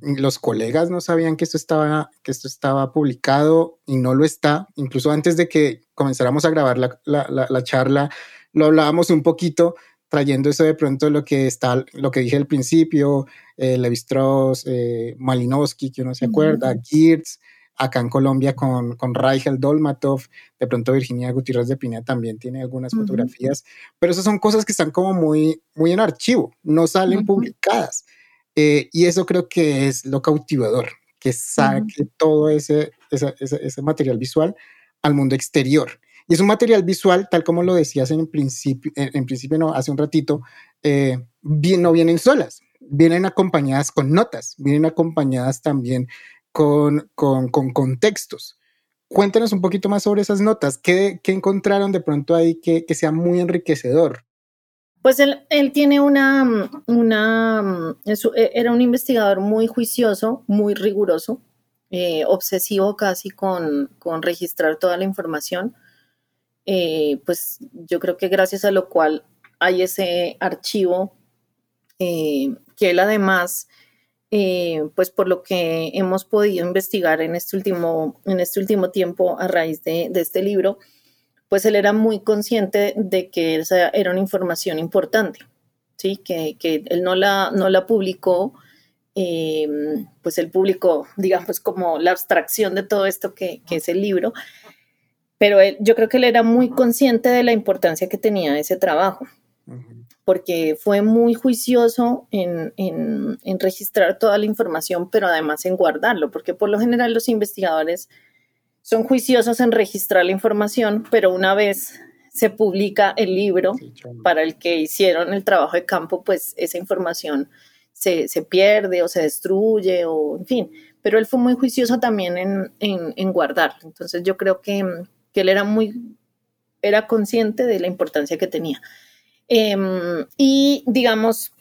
los colegas no sabían que esto, estaba, que esto estaba publicado y no lo está. Incluso antes de que comenzáramos a grabar la, la, la charla, lo hablábamos un poquito, trayendo eso de pronto lo que está, lo que dije al principio, eh, Levi Strauss, eh, Malinowski, que uno se acuerda, uh acá en Colombia con, con Dolmatov, de pronto Virginia Gutiérrez de Pineda también tiene algunas fotografías, pero esas son cosas que están como muy, muy en archivo, no salen publicadas. Eh, y eso creo que es lo cautivador, que saque todo ese, ese, ese material visual al mundo exterior. Y es un material visual, tal como lo decías en principio, en, principio no, hace un ratito, eh, no vienen solas, vienen acompañadas con notas, vienen acompañadas también con, con, con contextos. Cuéntanos un poquito más sobre esas notas. ¿Qué, encontraron de pronto ahí que, que, sea muy enriquecedor? Pues él, él tiene una, una, e, era un investigador muy juicioso, muy riguroso, eh, obsesivo casi con, con registrar toda la información. Eh, pues yo creo que gracias a lo cual hay ese archivo eh, que él además, eh, pues por lo que hemos podido investigar en este último, en este último tiempo a raíz de, este libro, pues él era muy consciente de que esa era una información importante, ¿sí? que, que él no la, no la publicó, pues él publicó, digamos, como la abstracción de todo esto que, que es el libro, pero yo creo que él era muy consciente de la importancia que tenía ese trabajo, porque fue muy juicioso en, registrar toda la información, pero además en guardarlo, porque por lo general los investigadores son juiciosos en registrar la información, pero una vez se publica el libro para el que hicieron el trabajo de campo, pues esa información se, pierde o se destruye o en fin. Pero él fue muy juicioso también en, en guardarlo. Entonces yo creo que que él era muy, era consciente de la importancia que tenía. Em, y digamos,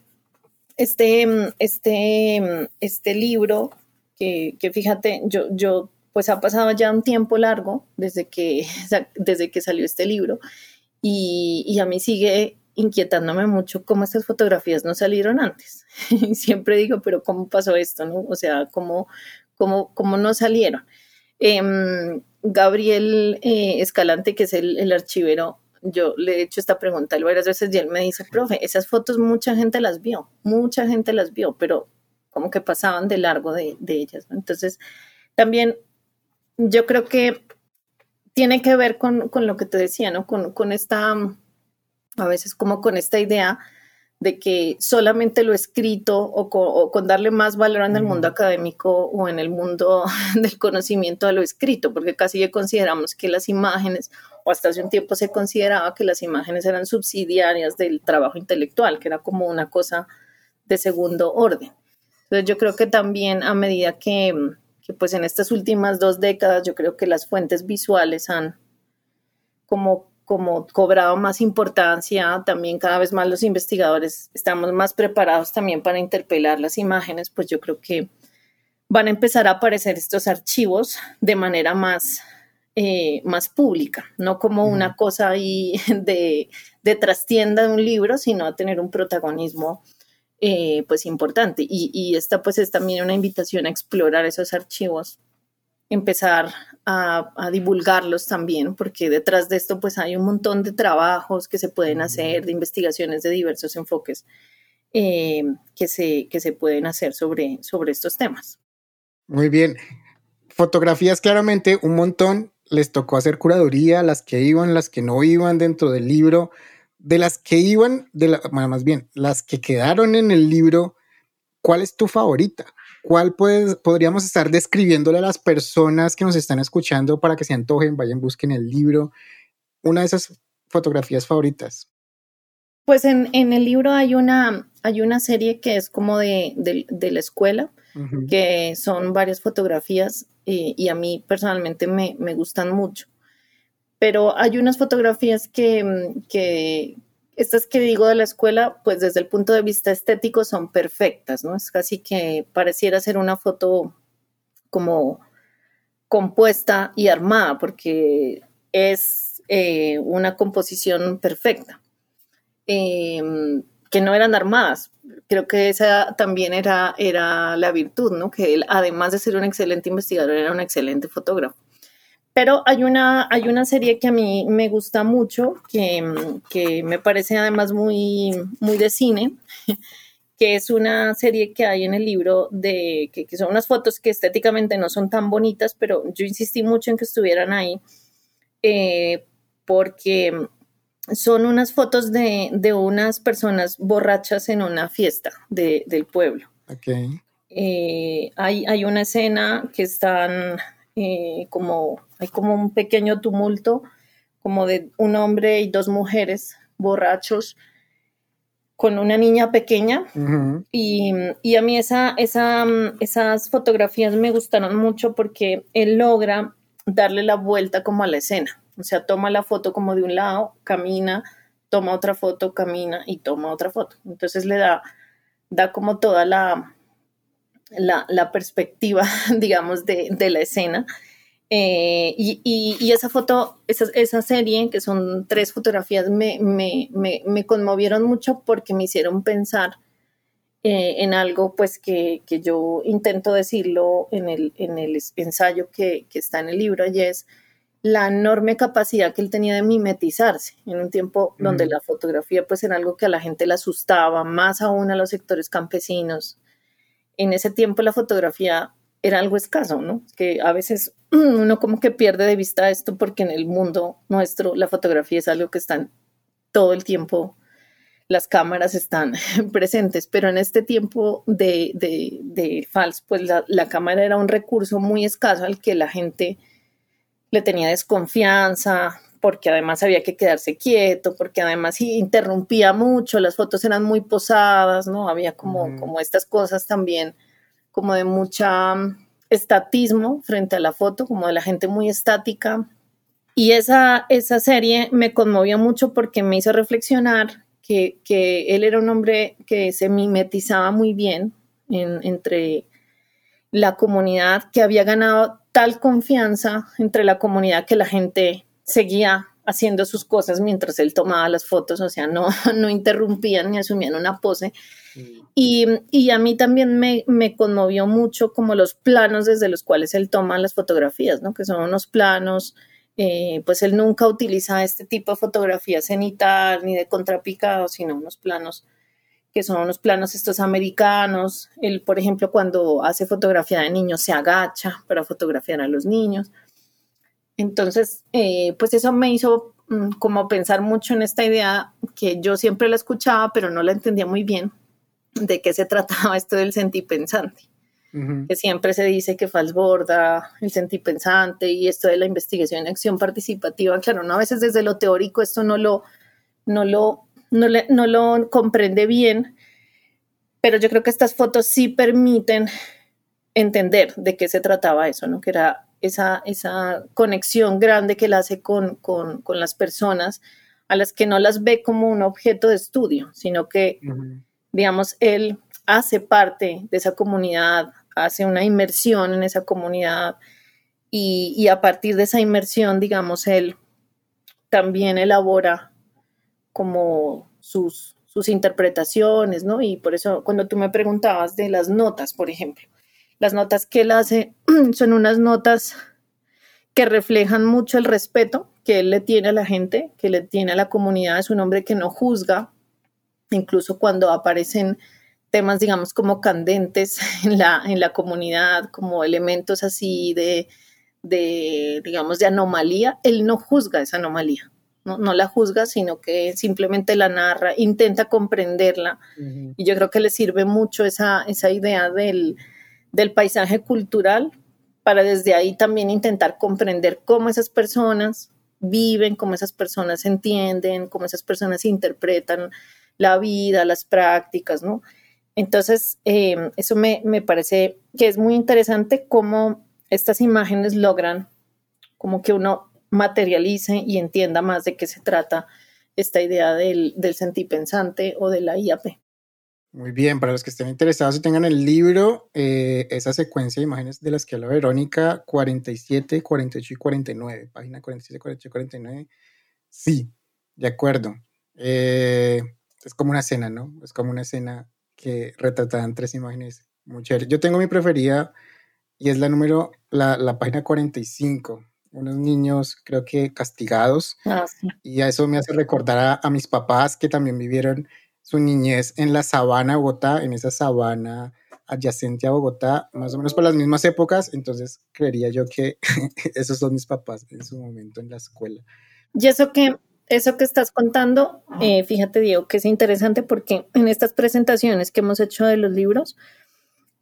este, este, este libro, que, que, fíjate, yo, yo, pues ha pasado ya un tiempo largo desde que, desde que salió este libro y, y a mí sigue inquietándome mucho cómo estas fotografías no salieron antes. Siempre digo, pero ¿cómo pasó esto? No? O sea, ¿cómo, cómo, cómo no salieron? Eh, Gabriel eh, Escalante, que es el, archivero, yo le he hecho esta pregunta varias veces y él me dice, profe, esas fotos mucha gente las vio, mucha gente las vio, pero como que pasaban de largo de, ellas. Entonces, también yo creo que tiene que ver con, lo que te decía, ¿no? Con, con esta, a veces como con esta idea de que solamente lo escrito o con, darle más valor en el mundo académico o en el mundo del conocimiento a lo escrito, porque casi ya consideramos que las imágenes, o hasta hace un tiempo se consideraba que las imágenes eran subsidiarias del trabajo intelectual, que era como una cosa de segundo orden. Entonces yo creo que también a medida que, que pues en estas últimas dos décadas yo creo que las fuentes visuales han como como cobrado más importancia, también cada vez más los investigadores estamos más preparados también para interpelar las imágenes, pues yo creo que van a empezar a aparecer estos archivos de manera más, eh, más pública, no como una cosa ahí de, de, trastienda de un libro, sino a tener un protagonismo eh, pues importante. Y, y esta pues es también una invitación a explorar esos archivos empezar a, divulgarlos también, porque detrás de esto pues hay un montón de trabajos que se pueden hacer, de investigaciones de diversos enfoques eh, que, se, que se pueden hacer sobre, sobre estos temas. Muy bien. Fotografías claramente un montón. Les tocó hacer curaduría, las que iban, las que no iban dentro del libro. De las que iban, de la, más bien, las que quedaron en el libro, ¿cuál es tu favorita? ¿Cuál podríamos estar describiéndole a las personas que nos están escuchando para que se antojen, vayan, busquen el libro? Una de esas fotografías favoritas. Pues en, el libro hay una, hay una serie que es como de, la escuela, que son varias fotografías y a mí personalmente me, gustan mucho. Pero hay unas fotografías que, que, estas que digo de la escuela, pues desde el punto de vista estético son perfectas, ¿no? Es casi que pareciera ser una foto como compuesta y armada, porque es eh, una composición perfecta. Em, que no eran armadas. Creo que esa también era, era la virtud, ¿no? Que él, además de ser un excelente investigador, era un excelente fotógrafo. Pero hay una, hay una serie que a mí me gusta mucho, que, que me parece además muy, muy de cine, que es una serie que hay en el libro de que, que, son unas fotos que estéticamente no son tan bonitas, pero yo insistí mucho en que estuvieran ahí eh, porque son unas fotos de, unas personas borrachas en una fiesta del pueblo. Eh, hay, una escena que están eh, como, hay como un pequeño tumulto, como de un hombre y dos mujeres borrachos con una niña pequeña. y, a mí esa, esa, esas fotografías me gustaron mucho porque él logra darle la vuelta como a la escena. O sea, toma la foto como de un lado, camina, toma otra foto, camina y toma otra foto. Entonces le da, da como toda la, la, perspectiva, digamos, de, la escena. Eh, y, esa foto, esa, esa, serie, que son tres fotografías, me, me, conmovieron mucho porque me hicieron pensar eh, en algo pues que, yo intento decirlo en el, en el ensayo que, que, está en el libro y es la enorme capacidad que él tenía de mimetizarse en un tiempo donde la fotografía pues era algo que a la gente le asustaba, más aún a los sectores campesinos. En ese tiempo la fotografía era algo escaso, ¿no? Que a veces uno como que pierde de vista esto porque en el mundo nuestro la fotografía es algo que está todo el tiempo, las cámaras están presentes, pero en este tiempo de, de, de FALS, pues la, la cámara era un recurso muy escaso al que la gente le tenía desconfianza, porque además había que quedarse quieto, porque además interrumpía mucho, las fotos eran muy posadas, ¿no? Había como, como estas cosas también, como de mucha mm, estatismo frente a la foto, como de la gente muy estática. Y esa, esa serie me conmovió mucho porque me hizo reflexionar que, que él era un hombre que se mimetizaba muy bien entre la comunidad, que había ganado tal confianza entre la comunidad que la gente seguía haciendo sus cosas mientras él tomaba las fotos, o sea, no, no interrumpían ni asumían una pose. Y, y a mí también me, me, conmovió mucho como los planos desde los cuales él toma las fotografías, ¿no? Que son unos planos, eh, pues él nunca utiliza este tipo de fotografía cenital ni de contrapicado, sino unos planos que son unos planos estos americanos. Él, por ejemplo, cuando hace fotografía de niños, se agacha para fotografiar a los niños. Entonces, eh, pues eso me hizo mm, como pensar mucho en esta idea que yo siempre la escuchaba, pero no la entendía muy bien, de qué se trataba esto del sentipensante. Que siempre se dice que falsborda el sentipensante y esto de la investigación y acción participativa. Claro, no a veces desde lo teórico esto no lo, no lo no, no lo comprende bien, pero yo creo que estas fotos sí permiten entender de qué se trataba eso, ¿no? Que era esa, esa conexión grande que él hace con, con, con, las personas a las que no las ve como un objeto de estudio, sino que, digamos, él hace parte de esa comunidad, hace una inmersión en esa comunidad y, a partir de esa inmersión, digamos, él también elabora como sus, sus interpretaciones, ¿no? Y por eso cuando tú me preguntabas de las notas, por ejemplo, las notas que él hace son unas notas que reflejan mucho el respeto que él le tiene a la gente, que le tiene a la comunidad, es un hombre que no juzga, incluso cuando aparecen temas, digamos, como candentes en la, en la comunidad, como elementos así de, de, digamos, de anomalía, él no juzga esa anomalía no, la juzga, sino que simplemente la narra, intenta comprenderla. Y yo creo que le sirve mucho esa, esa idea del, del paisaje cultural para desde ahí también intentar comprender cómo esas personas viven, cómo esas personas entienden, cómo esas personas interpretan la vida, las prácticas, ¿no? Entonces, em, eso me, me, parece que es muy interesante cómo estas imágenes logran como que uno materialice y entienda más de qué se trata esta idea del, del sentipensante o de la IAP. Muy bien, para los que estén interesados y tengan el libro, eh, esa secuencia de imágenes de las que habla Verónica, 47, 48 y 49, página 47, 48 y 49. Sí, de acuerdo. Eh, es como una escena, ¿no? Es como una escena que retratan tres imágenes muy chéveres. Yo tengo mi preferida y es la número, la, la página 45. Unos niños, creo que castigados. Ah, y a eso me hace recordar a, a mis papás que también vivieron su niñez en la sabana Bogotá, en esa sabana adyacente a Bogotá, más o menos por las mismas épocas, entonces creería yo que esos son mis papás en su momento en la escuela. Y eso que, eso que estás contando, eh, fíjate Diego, que es interesante porque en estas presentaciones que hemos hecho de los libros,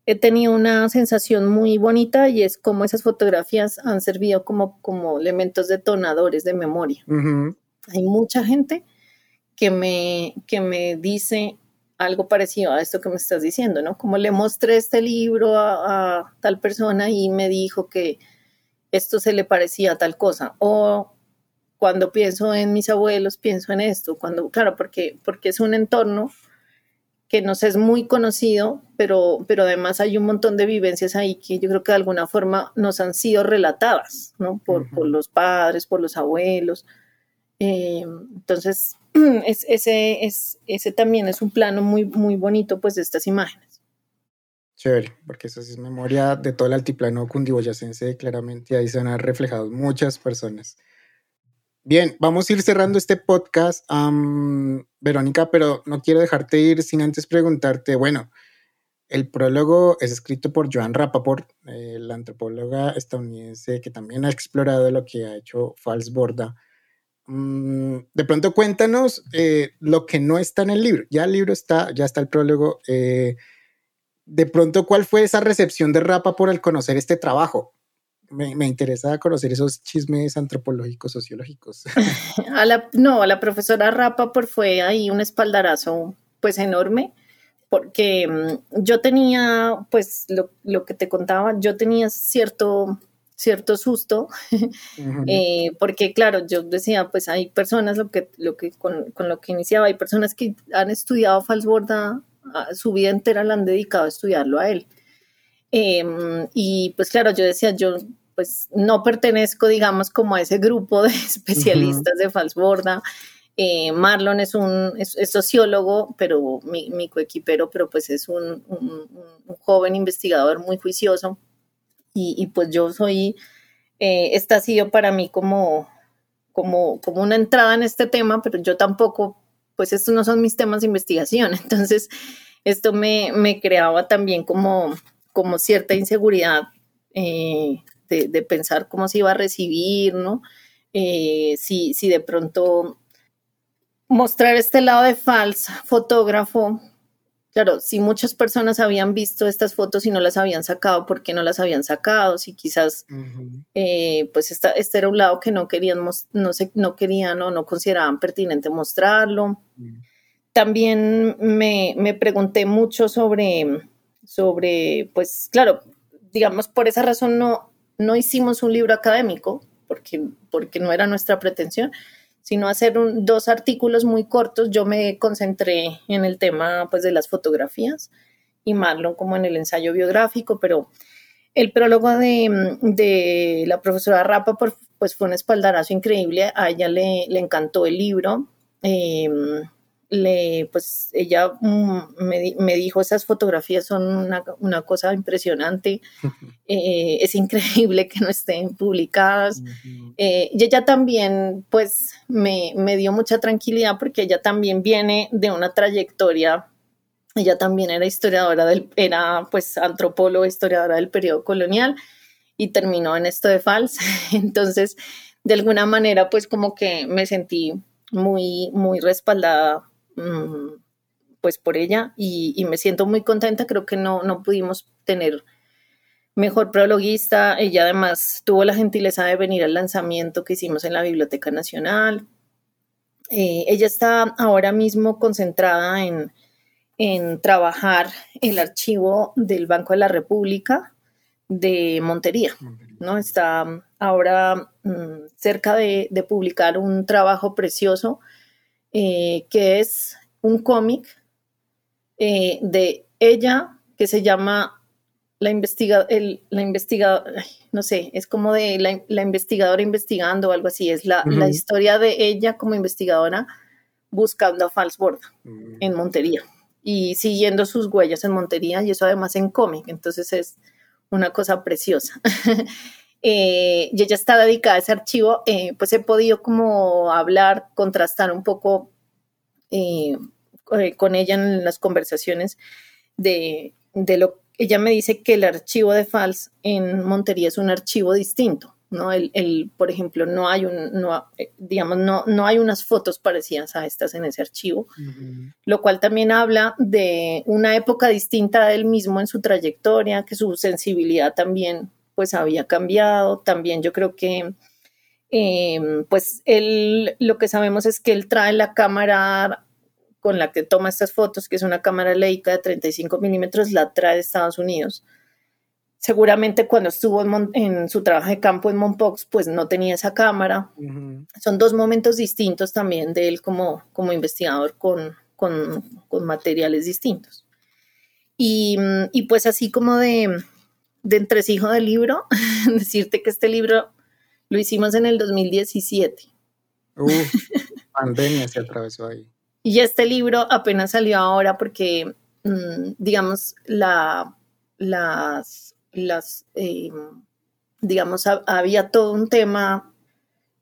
he tenido una sensación muy bonita y es como esas fotografías han servido como, como elementos detonadores de memoria. Hay mucha gente que me, que me dice algo parecido a esto que me estás diciendo, ¿no? Como le mostré este libro a, tal persona y me dijo que esto se le parecía a tal cosa. O cuando pienso en mis abuelos, pienso en esto. Cuando, claro, porque, porque es un entorno que nos es muy conocido, pero, pero además hay un montón de vivencias ahí que yo creo que de alguna forma nos han sido relatadas, ¿no? Por, por los padres, por los abuelos. Eh, entonces, es, ese, es, ese también es un plano muy, muy bonito pues de estas imágenes. Chévere, porque eso es memoria de todo el altiplano cundiboyacense, claramente ahí se han reflejado muchas personas. Bien, vamos a ir cerrando este podcast, Verónica, pero no quiero dejarte ir sin antes preguntarte, bueno, el prólogo es escrito por Joan Rappaport, eh, la antropóloga estadounidense que también ha explorado lo que ha hecho Fals Borda Mm, de pronto cuéntanos eh, lo que no está en el libro. Ya el libro está, ya está el prólogo. Eh, de pronto, ¿cuál fue esa recepción de Rapa por el conocer este trabajo? Me, interesa conocer esos chismes antropológicos, sociológicos. A la, no, a la profesora Rapa por fue ahí un espaldarazo pues enorme, porque mm, yo tenía, pues lo, lo que te contaba, yo tenía cierto cierto susto, eh, porque claro, yo decía, pues hay personas, lo que, lo que, con, lo que iniciaba, hay personas que han estudiado Falsborda, su vida entera la han dedicado a estudiarlo a él. Em, y pues claro, yo decía, yo pues no pertenezco, digamos, como a ese grupo de especialistas de Falsborda. Eh, Marlon es un es, sociólogo, pero mi, mi, coequipero, pero pues es un, un joven investigador muy juicioso y, pues yo soy, eh, esta ha sido para mí como, como, como una entrada en este tema, pero yo tampoco, pues estos no son mis temas de investigación, entonces esto me, me creaba también como, como cierta inseguridad eh, de, pensar cómo se iba a recibir, ¿no? Eh, si, si de pronto mostrar este lado de falsa fotógrafo Claro, si muchas personas habían visto estas fotos y no las habían sacado, ¿por qué no las habían sacado? Si quizás, eh, pues esta, este era un lado que no querían, no, se, no querían o no consideraban pertinente mostrarlo. También me, me, pregunté mucho sobre, sobre, pues claro, digamos, por esa razón no, no hicimos un libro académico, porque, porque no era nuestra pretensión, sino hacer dos artículos muy cortos. Yo me concentré en el tema pues, de las fotografías y Marlon como en el ensayo biográfico, pero el prólogo de, la profesora Rapa pues, fue un espaldarazo increíble. A ella le, le encantó el libro. Eh, le, pues ella mm, me, dijo, esas fotografías son una, cosa impresionante, eh, es increíble que no estén publicadas. Eh, y ella también, pues, me, dio mucha tranquilidad porque ella también viene de una trayectoria, ella también era historiadora del, era pues antropóloga, historiadora del periodo colonial y terminó en esto de FALS. Entonces, de alguna manera, pues como que me sentí muy, muy respaldada pues por ella y, me siento muy contenta. Creo que no, no pudimos tener mejor prologuista. Ella además tuvo la gentileza de venir al lanzamiento que hicimos en la Biblioteca Nacional. Eh, ella está ahora mismo concentrada en, en trabajar el archivo del Banco de la República de Montería, ¿no? Está ahora mm, cerca de, publicar un trabajo precioso eh, que es un cómic eh, de ella que se llama la investigadora, la investigadora, no sé, es como de la, investigadora investigando o algo así, es la, historia de ella como investigadora buscando a Falsborda mm. en Montería y siguiendo sus huellas en Montería y eso además en cómic, entonces es una cosa preciosa. Eh, y ella está dedicada a ese archivo, eh, pues he podido como hablar, contrastar un poco eh, con ella en las conversaciones de, de lo ella me dice que el archivo de FALS en Montería es un archivo distinto. ¿no? El, por ejemplo, no hay un, no, digamos, no, no hay unas fotos parecidas a estas en ese archivo, lo cual también habla de una época distinta de él mismo en su trayectoria, que su sensibilidad también pues había cambiado, también yo creo que em, pues él, lo que sabemos es que él trae la cámara con la que toma estas fotos, que es una cámara Leica de 35 milímetros, la trae de Estados Unidos seguramente cuando estuvo en, su trabajo de campo en Monpox, pues no tenía esa cámara. Son dos momentos distintos también de él como, como investigador con, con, materiales distintos. Y, y, pues así como de, de entresijo del libro, decirte que este libro lo hicimos en el 2017. pandemia se atravesó ahí. Y este libro apenas salió ahora porque, mm, digamos, la, las las, eh, digamos, había todo un tema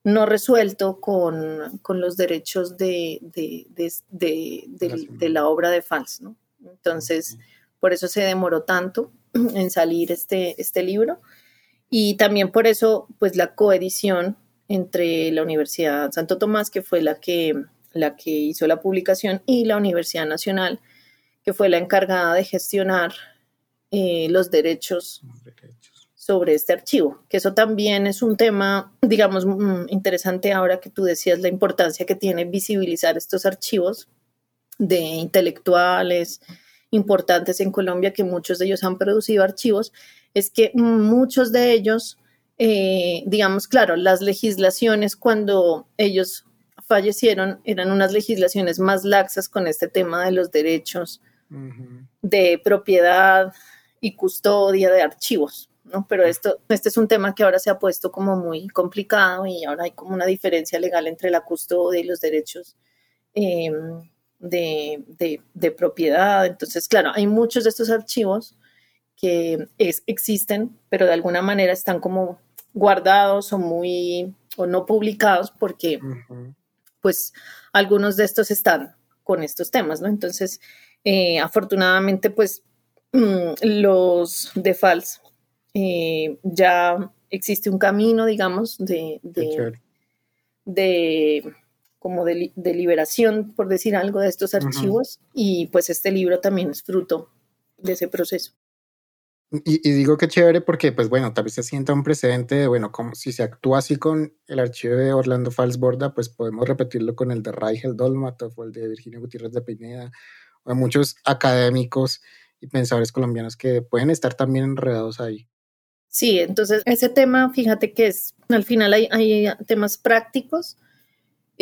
no resuelto con, los derechos de, de, la obra de Fals, ¿no? Entonces, por eso se demoró tanto en salir este, este libro. Y también por eso, pues, la coedición entre la Universidad Santo Tomás, que fue la que, la que hizo la publicación, y la Universidad Nacional, que fue la encargada de gestionar eh, los, derechos sobre este archivo, que eso también es un tema, digamos, mm, interesante ahora que tú decías la importancia que tiene visibilizar estos archivos de intelectuales importantes en Colombia, que muchos de ellos han producido archivos, es que muchos de ellos, eh, digamos, claro, las legislaciones cuando ellos fallecieron eran unas legislaciones más laxas con este tema de los derechos de propiedad, y custodia de archivos, ¿no? Pero esto, este es un tema que ahora se ha puesto como muy complicado y ahora hay como una diferencia legal entre la custodia y los derechos em, de, propiedad. Entonces, claro, hay muchos de estos archivos que existen, pero de alguna manera están como guardados o muy o no publicados porque pues algunos de estos están con estos temas, ¿no? Entonces, eh, afortunadamente, pues Mm, los de FALS, eh, ya existe un camino, digamos, de, de, como de, liberación, por decir algo, de estos archivos, y pues este libro también es fruto de ese proceso. Y, digo que chévere porque, pues bueno, tal vez se sienta un precedente de, bueno, como si se actúa así con el archivo de Orlando Falsborda, pues podemos repetirlo con el de Raigel Dolmatov o el de Virginia Gutiérrez de Pineda, o muchos académicos y pensadores colombianos que pueden estar también enredados ahí. Sí, entonces ese tema, fíjate que es, al final hay, temas prácticos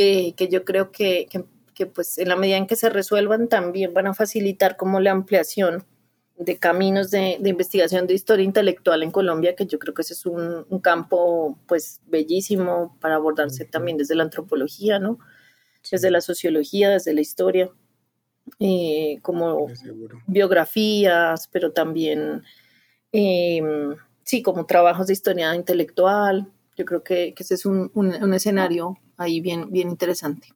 eh, que yo creo que, que, pues en la medida en que se resuelvan también van a facilitar como la ampliación de caminos de, de, investigación de historia intelectual en Colombia, que yo creo que ese es un, un campo pues bellísimo para abordarse también desde la antropología, ¿no? Desde la sociología, desde la historia. Eh, como biografías, pero también, em, sí, como trabajos de historia intelectual. Yo creo que, ese es un, escenario ahí bien, bien interesante.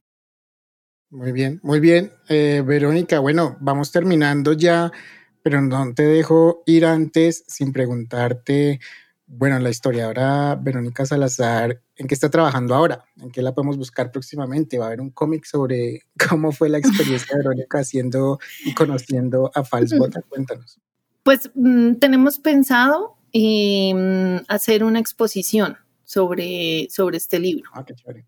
Muy bien, muy bien. Eh, Verónica, bueno, vamos terminando ya, pero no te dejo ir antes sin preguntarte bueno, la historiadora Verónica Salazar, ¿en qué está trabajando ahora? ¿En qué la podemos buscar próximamente? ¿Va a haber un cómic sobre cómo fue la experiencia de Verónica haciendo y conociendo a Falsbota? Cuéntanos. Pues mm, tenemos pensado em, hacer una exposición sobre, sobre este libro. Ah, qué chévere.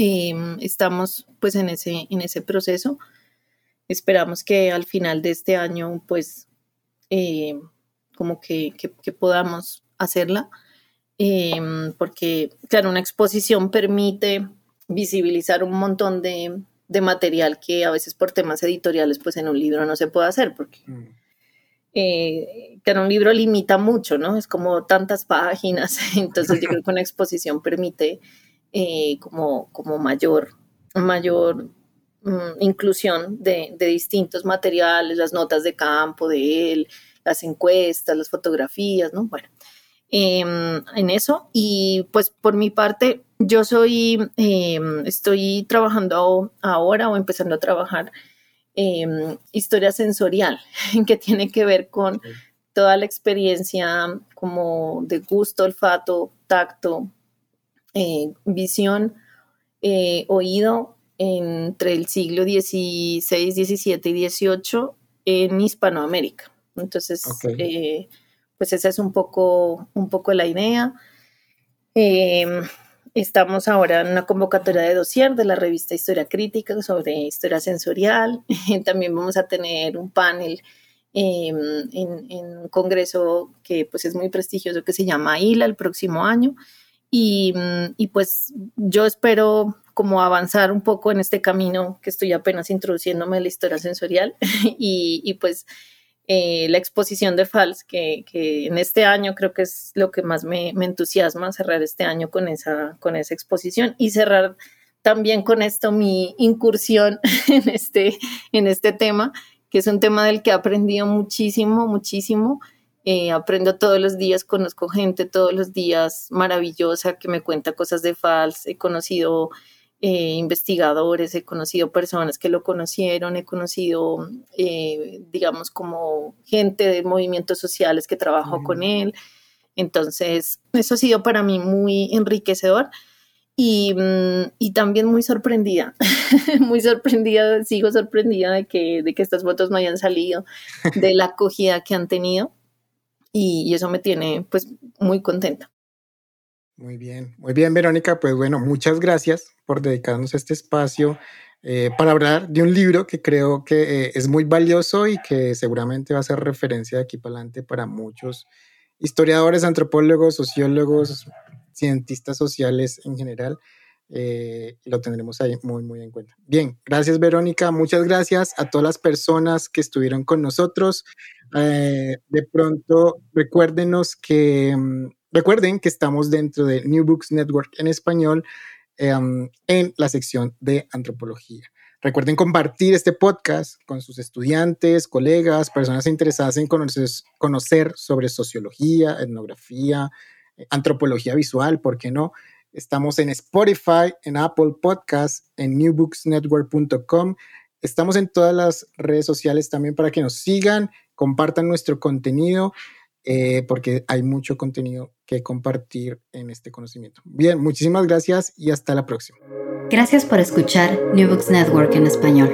Em, estamos pues en ese, en ese proceso. Esperamos que al final de este año pues eh, como que, que, podamos hacerla. Em, porque claro, una exposición permite visibilizar un montón de, de, material que a veces por temas editoriales pues en un libro no se puede hacer porque... Mm. Eh, claro, un libro limita mucho, ¿no? Es como tantas páginas, entonces yo creo que una exposición permite eh, como, como mayor, mayor mm, inclusión de, distintos materiales, las notas de campo de él, las encuestas, las fotografías, ¿no? Bueno, em, en eso. Y pues por mi parte, yo soy, em, estoy trabajando ahora o empezando a trabajar em, historia sensorial, que tiene que ver con toda la experiencia como de gusto, olfato, tacto, eh, visión, eh, oído entre el siglo XVI, XVII y XVIII en Hispanoamérica. Entonces, eh, pues esa es un poco, un poco la idea. Em, estamos ahora en una convocatoria de dossier de la revista Historia Crítica sobre historia sensorial. También vamos a tener un panel em, en, en, un congreso que pues es muy prestigioso que se llama ILA el próximo año. Mm, y, pues yo espero como avanzar un poco en este camino que estoy apenas introduciéndome en la historia sensorial y, pues eh, la exposición de FALS, que, en este año creo que es lo que más me, entusiasma, cerrar este año con esa, con esa exposición y cerrar también con esto mi incursión en este, en este tema, que es un tema del que he aprendido muchísimo, muchísimo eh, aprendo todos los días, conozco gente todos los días maravillosa que me cuenta cosas de FALS, he conocido eh, investigadores, he conocido personas que lo conocieron, he conocido, eh, digamos, como gente de movimientos sociales que trabajó con él. Entonces, eso ha sido para mí muy enriquecedor y, mm, y también muy sorprendida, muy sorprendida, sigo sorprendida de que, de que estas fotos no hayan salido, de la acogida que han tenido y, eso me tiene pues muy contenta. Muy bien, muy bien Verónica, pues bueno, muchas gracias por dedicarnos este espacio eh, para hablar de un libro que creo que eh, es muy valioso y que seguramente va a ser referencia de aquí para adelante para muchos historiadores, antropólogos, sociólogos, cientistas sociales en general. Eh, lo tendremos ahí muy, muy en cuenta. Bien, gracias Verónica, muchas gracias a todas las personas que estuvieron con nosotros. Eh, de pronto, recuérdenos que, mm, recuerden que estamos dentro de New Books Network en español em, en la sección de antropología. Recuerden compartir este podcast con sus estudiantes, colegas, personas interesadas en conocer, conocer sobre sociología, etnografía, eh, antropología visual, ¿por qué no? Estamos en Spotify, en Apple Podcasts, en newbooksnetwork.com. Estamos en todas las redes sociales también para que nos sigan, compartan nuestro contenido, eh, porque hay mucho contenido que compartir en este conocimiento. Bien, muchísimas gracias y hasta la próxima. Gracias por escuchar New Books Network en español.